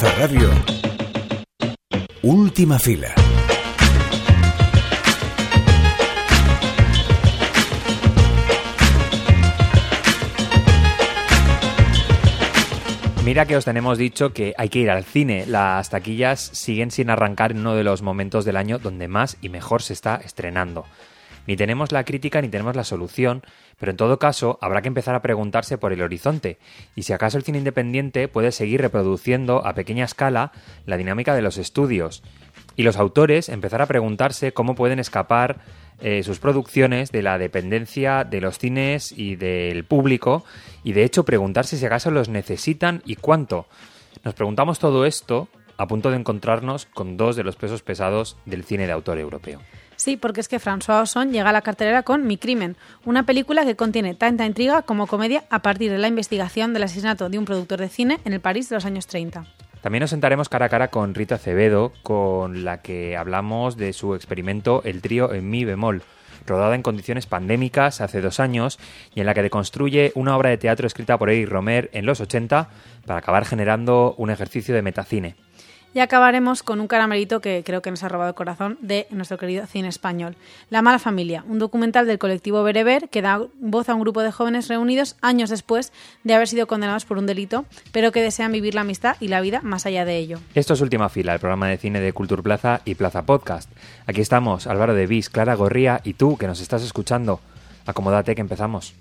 Radio. Última fila. Mira que os tenemos dicho que hay que ir al cine. Las taquillas siguen sin arrancar en uno de los momentos del año donde más y mejor se está estrenando. Ni tenemos la crítica ni tenemos la solución, pero en todo caso habrá que empezar a preguntarse por el horizonte y si acaso el cine independiente puede seguir reproduciendo a pequeña escala la dinámica de los estudios y los autores empezar a preguntarse cómo pueden escapar eh, sus producciones de la dependencia de los cines y del público y de hecho preguntarse si acaso los necesitan y cuánto. Nos preguntamos todo esto a punto de encontrarnos con dos de los pesos pesados del cine de autor europeo. Sí, porque es que François Ozon llega a la cartelera con Mi crimen, una película que contiene tanta intriga como comedia a partir de la investigación del asesinato de un productor de cine en el París de los años 30. También nos sentaremos cara a cara con Rita Acevedo, con la que hablamos de su experimento El trío en mi bemol, rodada en condiciones pandémicas hace dos años y en la que deconstruye una obra de teatro escrita por Eric Romer en los 80 para acabar generando un ejercicio de metacine. Y acabaremos con un caramelito que creo que nos ha robado el corazón de nuestro querido cine español. La mala familia, un documental del colectivo Bereber que da voz a un grupo de jóvenes reunidos años después de haber sido condenados por un delito, pero que desean vivir la amistad y la vida más allá de ello. Esto es Última Fila, el programa de cine de Cultur Plaza y Plaza Podcast. Aquí estamos, Álvaro de Vis, Clara Gorría y tú que nos estás escuchando. Acomódate que empezamos.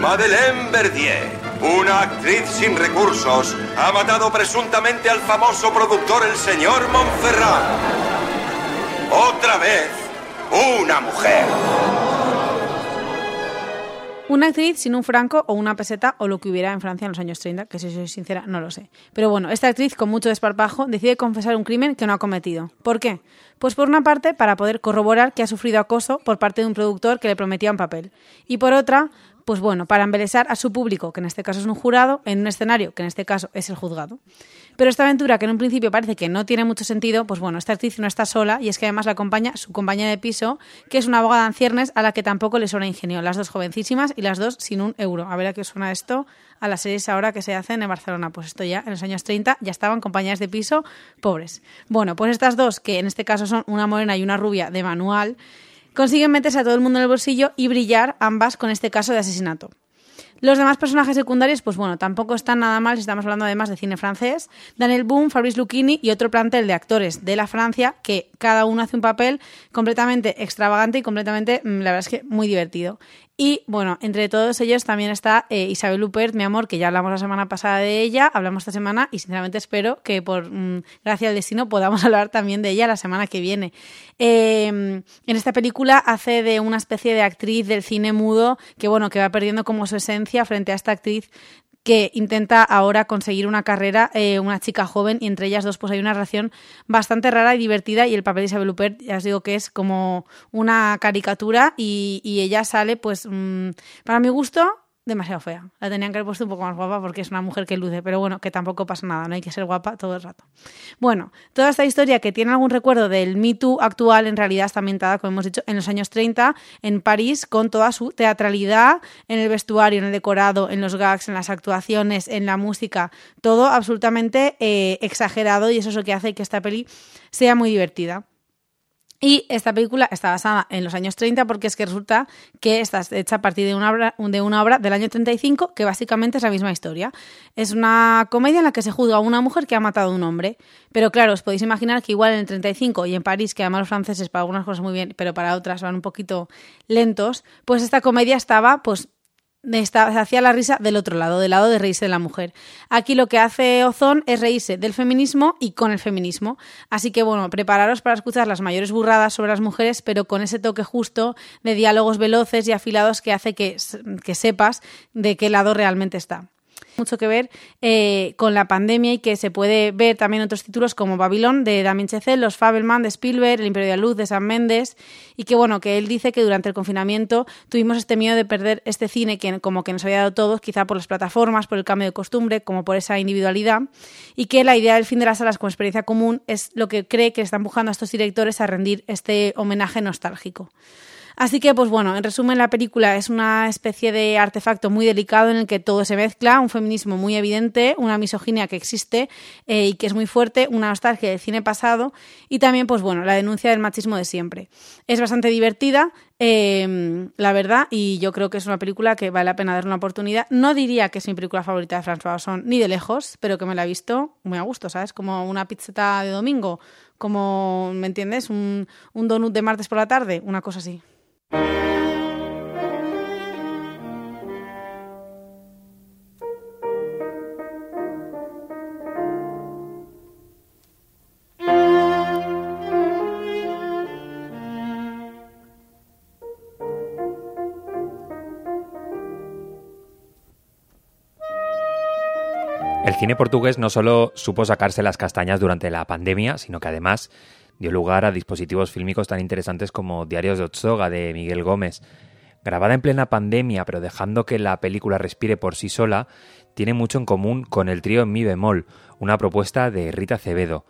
Madeleine Verdier una actriz sin recursos ha matado presuntamente al famoso productor el señor Montferrat. Otra vez, una mujer. Una actriz sin un franco o una peseta o lo que hubiera en Francia en los años 30, que si soy sincera no lo sé. Pero bueno, esta actriz con mucho desparpajo decide confesar un crimen que no ha cometido. ¿Por qué? Pues por una parte para poder corroborar que ha sufrido acoso por parte de un productor que le prometía un papel. Y por otra, pues bueno, para embelesar a su público, que en este caso es un jurado, en un escenario, que en este caso es el juzgado. Pero esta aventura, que en un principio parece que no tiene mucho sentido, pues bueno, esta actriz no está sola y es que además la acompaña su compañera de piso, que es una abogada en ciernes a la que tampoco le suena ingenio. Las dos jovencísimas y las dos sin un euro. A ver a qué suena esto a las series ahora que se hacen en Barcelona. Pues esto ya en los años 30 ya estaban compañeras de piso pobres. Bueno, pues estas dos, que en este caso son una morena y una rubia de manual, consiguen meterse a todo el mundo en el bolsillo y brillar ambas con este caso de asesinato. Los demás personajes secundarios, pues bueno, tampoco están nada mal si estamos hablando además de cine francés. Daniel Boom, Fabrice Lucchini y otro plantel de actores de la Francia que cada uno hace un papel completamente extravagante y completamente, mm, la verdad es que muy divertido. Y bueno, entre todos ellos también está eh, Isabel Lupert, mi amor, que ya hablamos la semana pasada de ella, hablamos esta semana y sinceramente espero que por mm, gracia del destino podamos hablar también de ella la semana que viene. Em, en esta película hace de una especie de actriz del cine mudo que bueno, que va perdiendo como su esencia frente a esta actriz que intenta ahora conseguir una carrera, eh, una chica joven, y entre ellas dos pues hay una relación bastante rara y divertida y el papel de Isabel Huppert, ya os digo que es como una caricatura y, ella sale pues mm, para mi gusto demasiado fea. La tenían que haber puesto un poco más guapa porque es una mujer que luce, pero bueno, que tampoco pasa nada, no hay que ser guapa todo el rato. Bueno, toda esta historia que tiene algún recuerdo del Me Too actual en realidad está ambientada, como hemos dicho, en los años 30 en París con toda su teatralidad en el vestuario, en el decorado, en los gags, en las actuaciones, en la música, todo absolutamente eh, exagerado y eso es lo que hace que esta peli sea muy divertida. Y esta película está basada en los años 30 porque es que resulta que está hecha a partir de una obra, de una obra del año 35 que básicamente es la misma historia. Es una comedia en la que se juzga a una mujer que ha matado a un hombre. Pero claro, os podéis imaginar que igual en el 35 y en París, que además los franceses para algunas cosas muy bien, pero para otras van un poquito lentos, pues esta comedia estaba pues se hacía la risa del otro lado, del lado de reírse de la mujer. Aquí lo que hace Ozón es reírse del feminismo y con el feminismo. Así que bueno, prepararos para escuchar las mayores burradas sobre las mujeres, pero con ese toque justo de diálogos veloces y afilados que hace que, que sepas de qué lado realmente está mucho que ver eh, con la pandemia y que se puede ver también otros títulos como Babilón de Damien Chazelle, Los Fabelman de Spielberg, El Imperio de la Luz de San Méndez y que bueno, que él dice que durante el confinamiento tuvimos este miedo de perder este cine que como que nos había dado todos, quizá por las plataformas, por el cambio de costumbre, como por esa individualidad y que la idea del fin de las salas como experiencia común es lo que cree que está empujando a estos directores a rendir este homenaje nostálgico. Así que, pues bueno, en resumen, la película es una especie de artefacto muy delicado en el que todo se mezcla, un feminismo muy evidente, una misoginia que existe eh, y que es muy fuerte, una nostalgia del cine pasado y también, pues bueno, la denuncia del machismo de siempre. Es bastante divertida, eh, la verdad, y yo creo que es una película que vale la pena dar una oportunidad. No diría que es mi película favorita de François Ozon, ni de lejos, pero que me la he visto muy a gusto, ¿sabes? Como una pizzeta de domingo, como, ¿me entiendes? Un, un donut de martes por la tarde, una cosa así. El cine portugués no solo supo sacarse las castañas durante la pandemia, sino que además dio lugar a dispositivos fílmicos tan interesantes como Diarios de Otsoga de Miguel Gómez. Grabada en plena pandemia, pero dejando que la película respire por sí sola, tiene mucho en común con el trío en mi bemol, una propuesta de Rita Acevedo.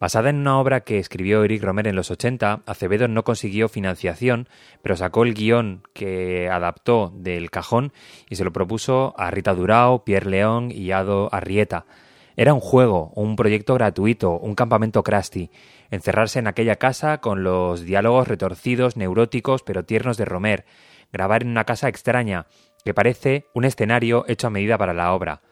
Basada en una obra que escribió Eric Romer en los 80, Acevedo no consiguió financiación, pero sacó el guion que adaptó del cajón y se lo propuso a Rita Durao, Pierre León y Ado Arrieta. Era un juego, un proyecto gratuito, un campamento crusty, encerrarse en aquella casa con los diálogos retorcidos, neuróticos, pero tiernos de Romer, grabar en una casa extraña, que parece un escenario hecho a medida para la obra.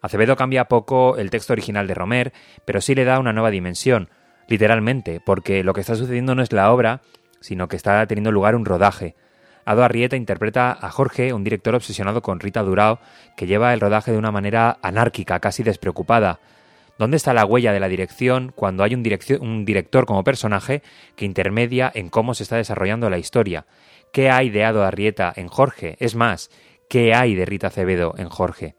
Acevedo cambia poco el texto original de Romer, pero sí le da una nueva dimensión, literalmente, porque lo que está sucediendo no es la obra, sino que está teniendo lugar un rodaje. Ado Arrieta interpreta a Jorge, un director obsesionado con Rita Durao, que lleva el rodaje de una manera anárquica, casi despreocupada. ¿Dónde está la huella de la dirección cuando hay un, director como personaje que intermedia en cómo se está desarrollando la historia? ¿Qué hay de Ado Arrieta en Jorge? Es más, ¿qué hay de Rita Acevedo en Jorge?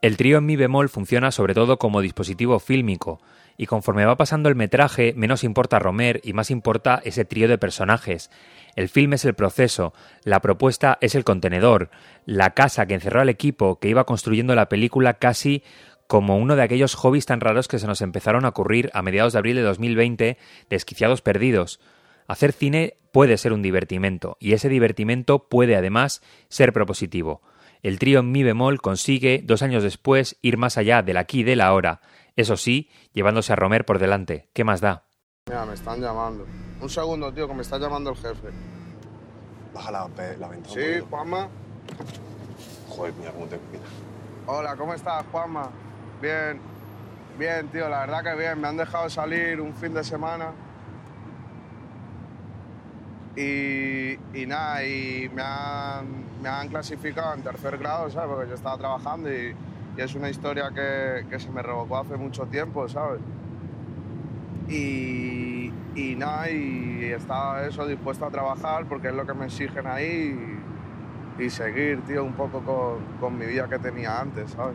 El trío en mi bemol funciona sobre todo como dispositivo fílmico, y conforme va pasando el metraje, menos importa Romer y más importa ese trío de personajes. El film es el proceso, la propuesta es el contenedor, la casa que encerró al equipo que iba construyendo la película casi como uno de aquellos hobbies tan raros que se nos empezaron a ocurrir a mediados de abril de 2020, desquiciados perdidos. Hacer cine puede ser un divertimento, y ese divertimento puede además ser propositivo. El trío en mi bemol consigue, dos años después, ir más allá del aquí y del ahora, eso sí, llevándose a Romer por delante. ¿Qué más da? Mira, me están llamando. Un segundo, tío, que me está llamando el jefe. Baja la, la ventana. Sí, Juanma. Joder, mira cómo te mira. Hola, ¿cómo estás, Juanma? Bien, bien, tío, la verdad que bien. Me han dejado salir un fin de semana. Y, y nada, y me han, me han clasificado en tercer grado, ¿sabes? Porque yo estaba trabajando y, y es una historia que, que, se me revocó hace mucho tiempo, ¿sabes? Y, y nada, y estaba eso dispuesto a trabajar porque es lo que me exigen ahí y, seguir, tío, un poco con, con mi vida que tenía antes, ¿sabes?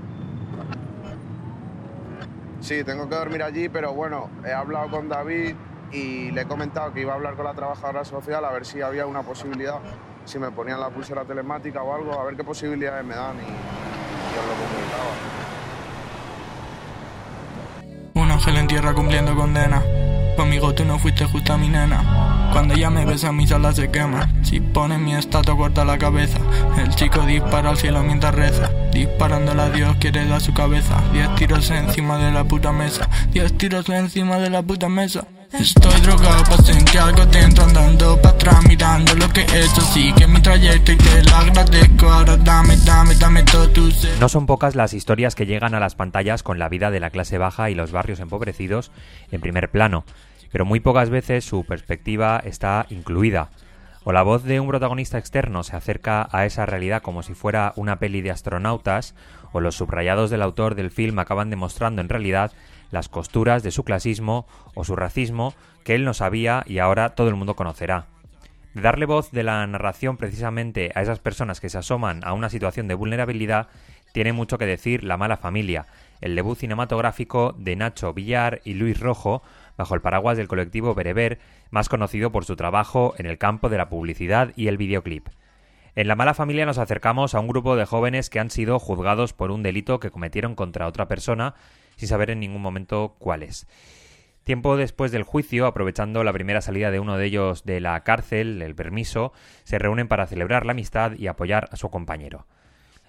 Sí, tengo que dormir allí, pero bueno, he hablado con David y le he comentado que iba a hablar con la trabajadora social a ver si había una posibilidad, si me ponían la pulsera telemática o algo, a ver qué posibilidades me dan y, y os lo. Un ángel en tierra cumpliendo condena. Conmigo tú no fuiste justa mi nena. Cuando ella me besa mis alas se queman. Si pones mi estatua corta la cabeza. El chico dispara al cielo mientras reza. Disparándole a Dios quiere dar su cabeza. Diez tiros encima de la puta mesa. Diez tiros encima de la puta mesa. No son pocas las historias que llegan a las pantallas con la vida de la clase baja y los barrios empobrecidos en primer plano Pero muy pocas veces su perspectiva está incluida o la voz de un protagonista externo se acerca a esa realidad como si fuera una peli de astronautas, o los subrayados del autor del film acaban demostrando en realidad las costuras de su clasismo o su racismo que él no sabía y ahora todo el mundo conocerá. De darle voz de la narración precisamente a esas personas que se asoman a una situación de vulnerabilidad tiene mucho que decir La mala familia, el debut cinematográfico de Nacho Villar y Luis Rojo bajo el paraguas del colectivo Bereber, más conocido por su trabajo en el campo de la publicidad y el videoclip. En La mala familia nos acercamos a un grupo de jóvenes que han sido juzgados por un delito que cometieron contra otra persona sin saber en ningún momento cuál es. Tiempo después del juicio, aprovechando la primera salida de uno de ellos de la cárcel, el permiso, se reúnen para celebrar la amistad y apoyar a su compañero.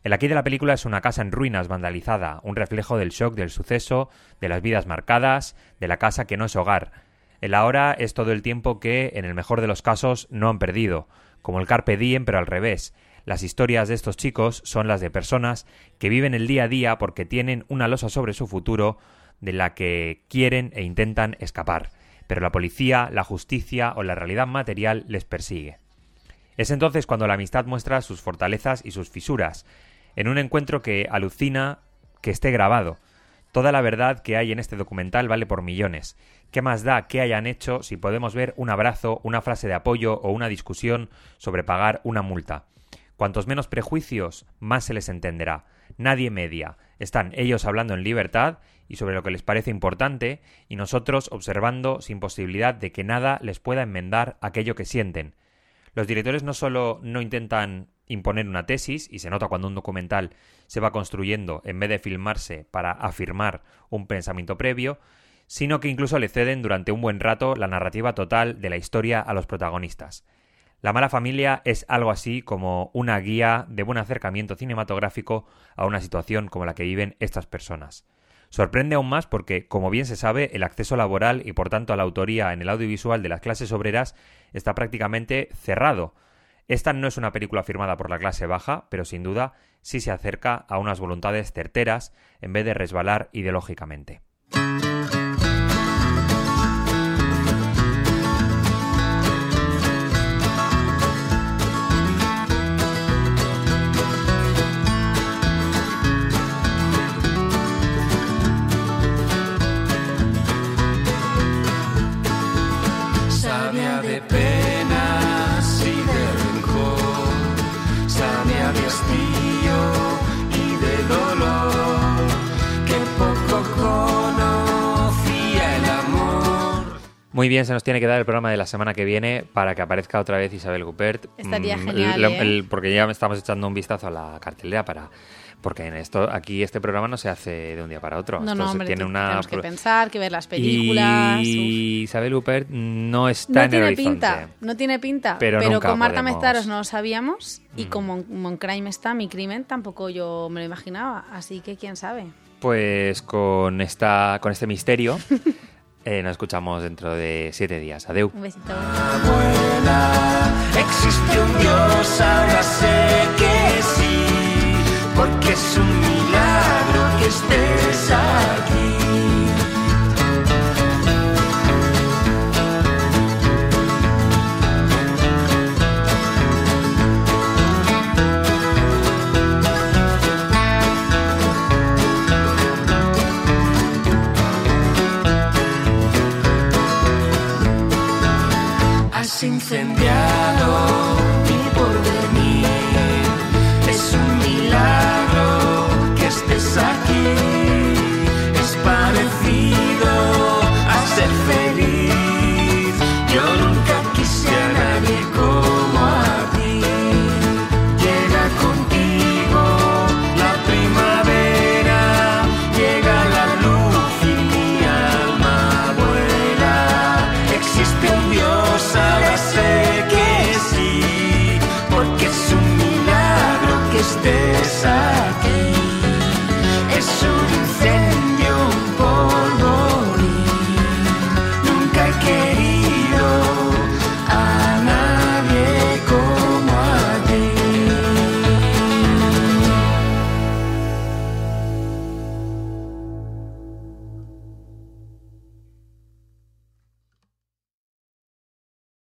El aquí de la película es una casa en ruinas vandalizada, un reflejo del shock del suceso, de las vidas marcadas, de la casa que no es hogar. El ahora es todo el tiempo que, en el mejor de los casos, no han perdido, como el carpe diem pero al revés. Las historias de estos chicos son las de personas que viven el día a día porque tienen una losa sobre su futuro de la que quieren e intentan escapar, pero la policía, la justicia o la realidad material les persigue. Es entonces cuando la amistad muestra sus fortalezas y sus fisuras, en un encuentro que alucina que esté grabado. Toda la verdad que hay en este documental vale por millones. ¿Qué más da que hayan hecho si podemos ver un abrazo, una frase de apoyo o una discusión sobre pagar una multa? Cuantos menos prejuicios, más se les entenderá. Nadie media. Están ellos hablando en libertad y sobre lo que les parece importante, y nosotros observando sin posibilidad de que nada les pueda enmendar aquello que sienten. Los directores no solo no intentan imponer una tesis, y se nota cuando un documental se va construyendo en vez de filmarse para afirmar un pensamiento previo, sino que incluso le ceden durante un buen rato la narrativa total de la historia a los protagonistas. La mala familia es algo así como una guía de buen acercamiento cinematográfico a una situación como la que viven estas personas. Sorprende aún más porque, como bien se sabe, el acceso laboral y por tanto a la autoría en el audiovisual de las clases obreras está prácticamente cerrado. Esta no es una película firmada por la clase baja, pero sin duda sí se acerca a unas voluntades certeras en vez de resbalar ideológicamente. Muy bien, se nos tiene que dar el programa de la semana que viene para que aparezca otra vez Isabel Gupert. Estaría Mm, genial, el- ¿eh? el- porque ya estamos echando un vistazo a la cartelera para porque en esto aquí este programa no se hace de un día para otro. No, no, hombre, tiene una tenemos que pensar, que ver las películas. uf. y Isabel Gupert no está No en el tiene horizonte. pinta, no tiene pinta. Pero con Marta podemos- Mm. Meztaros no lo sabíamos. Y como Moncrime está, mi crimen, tampoco yo me lo imaginaba. Así que quién sabe. Pues con esta con este misterio eh, nos escuchamos dentro de siete días. Adeu. Un besito. Existe un Dios, ahora sé que sí, porque es un milagro que estés aquí.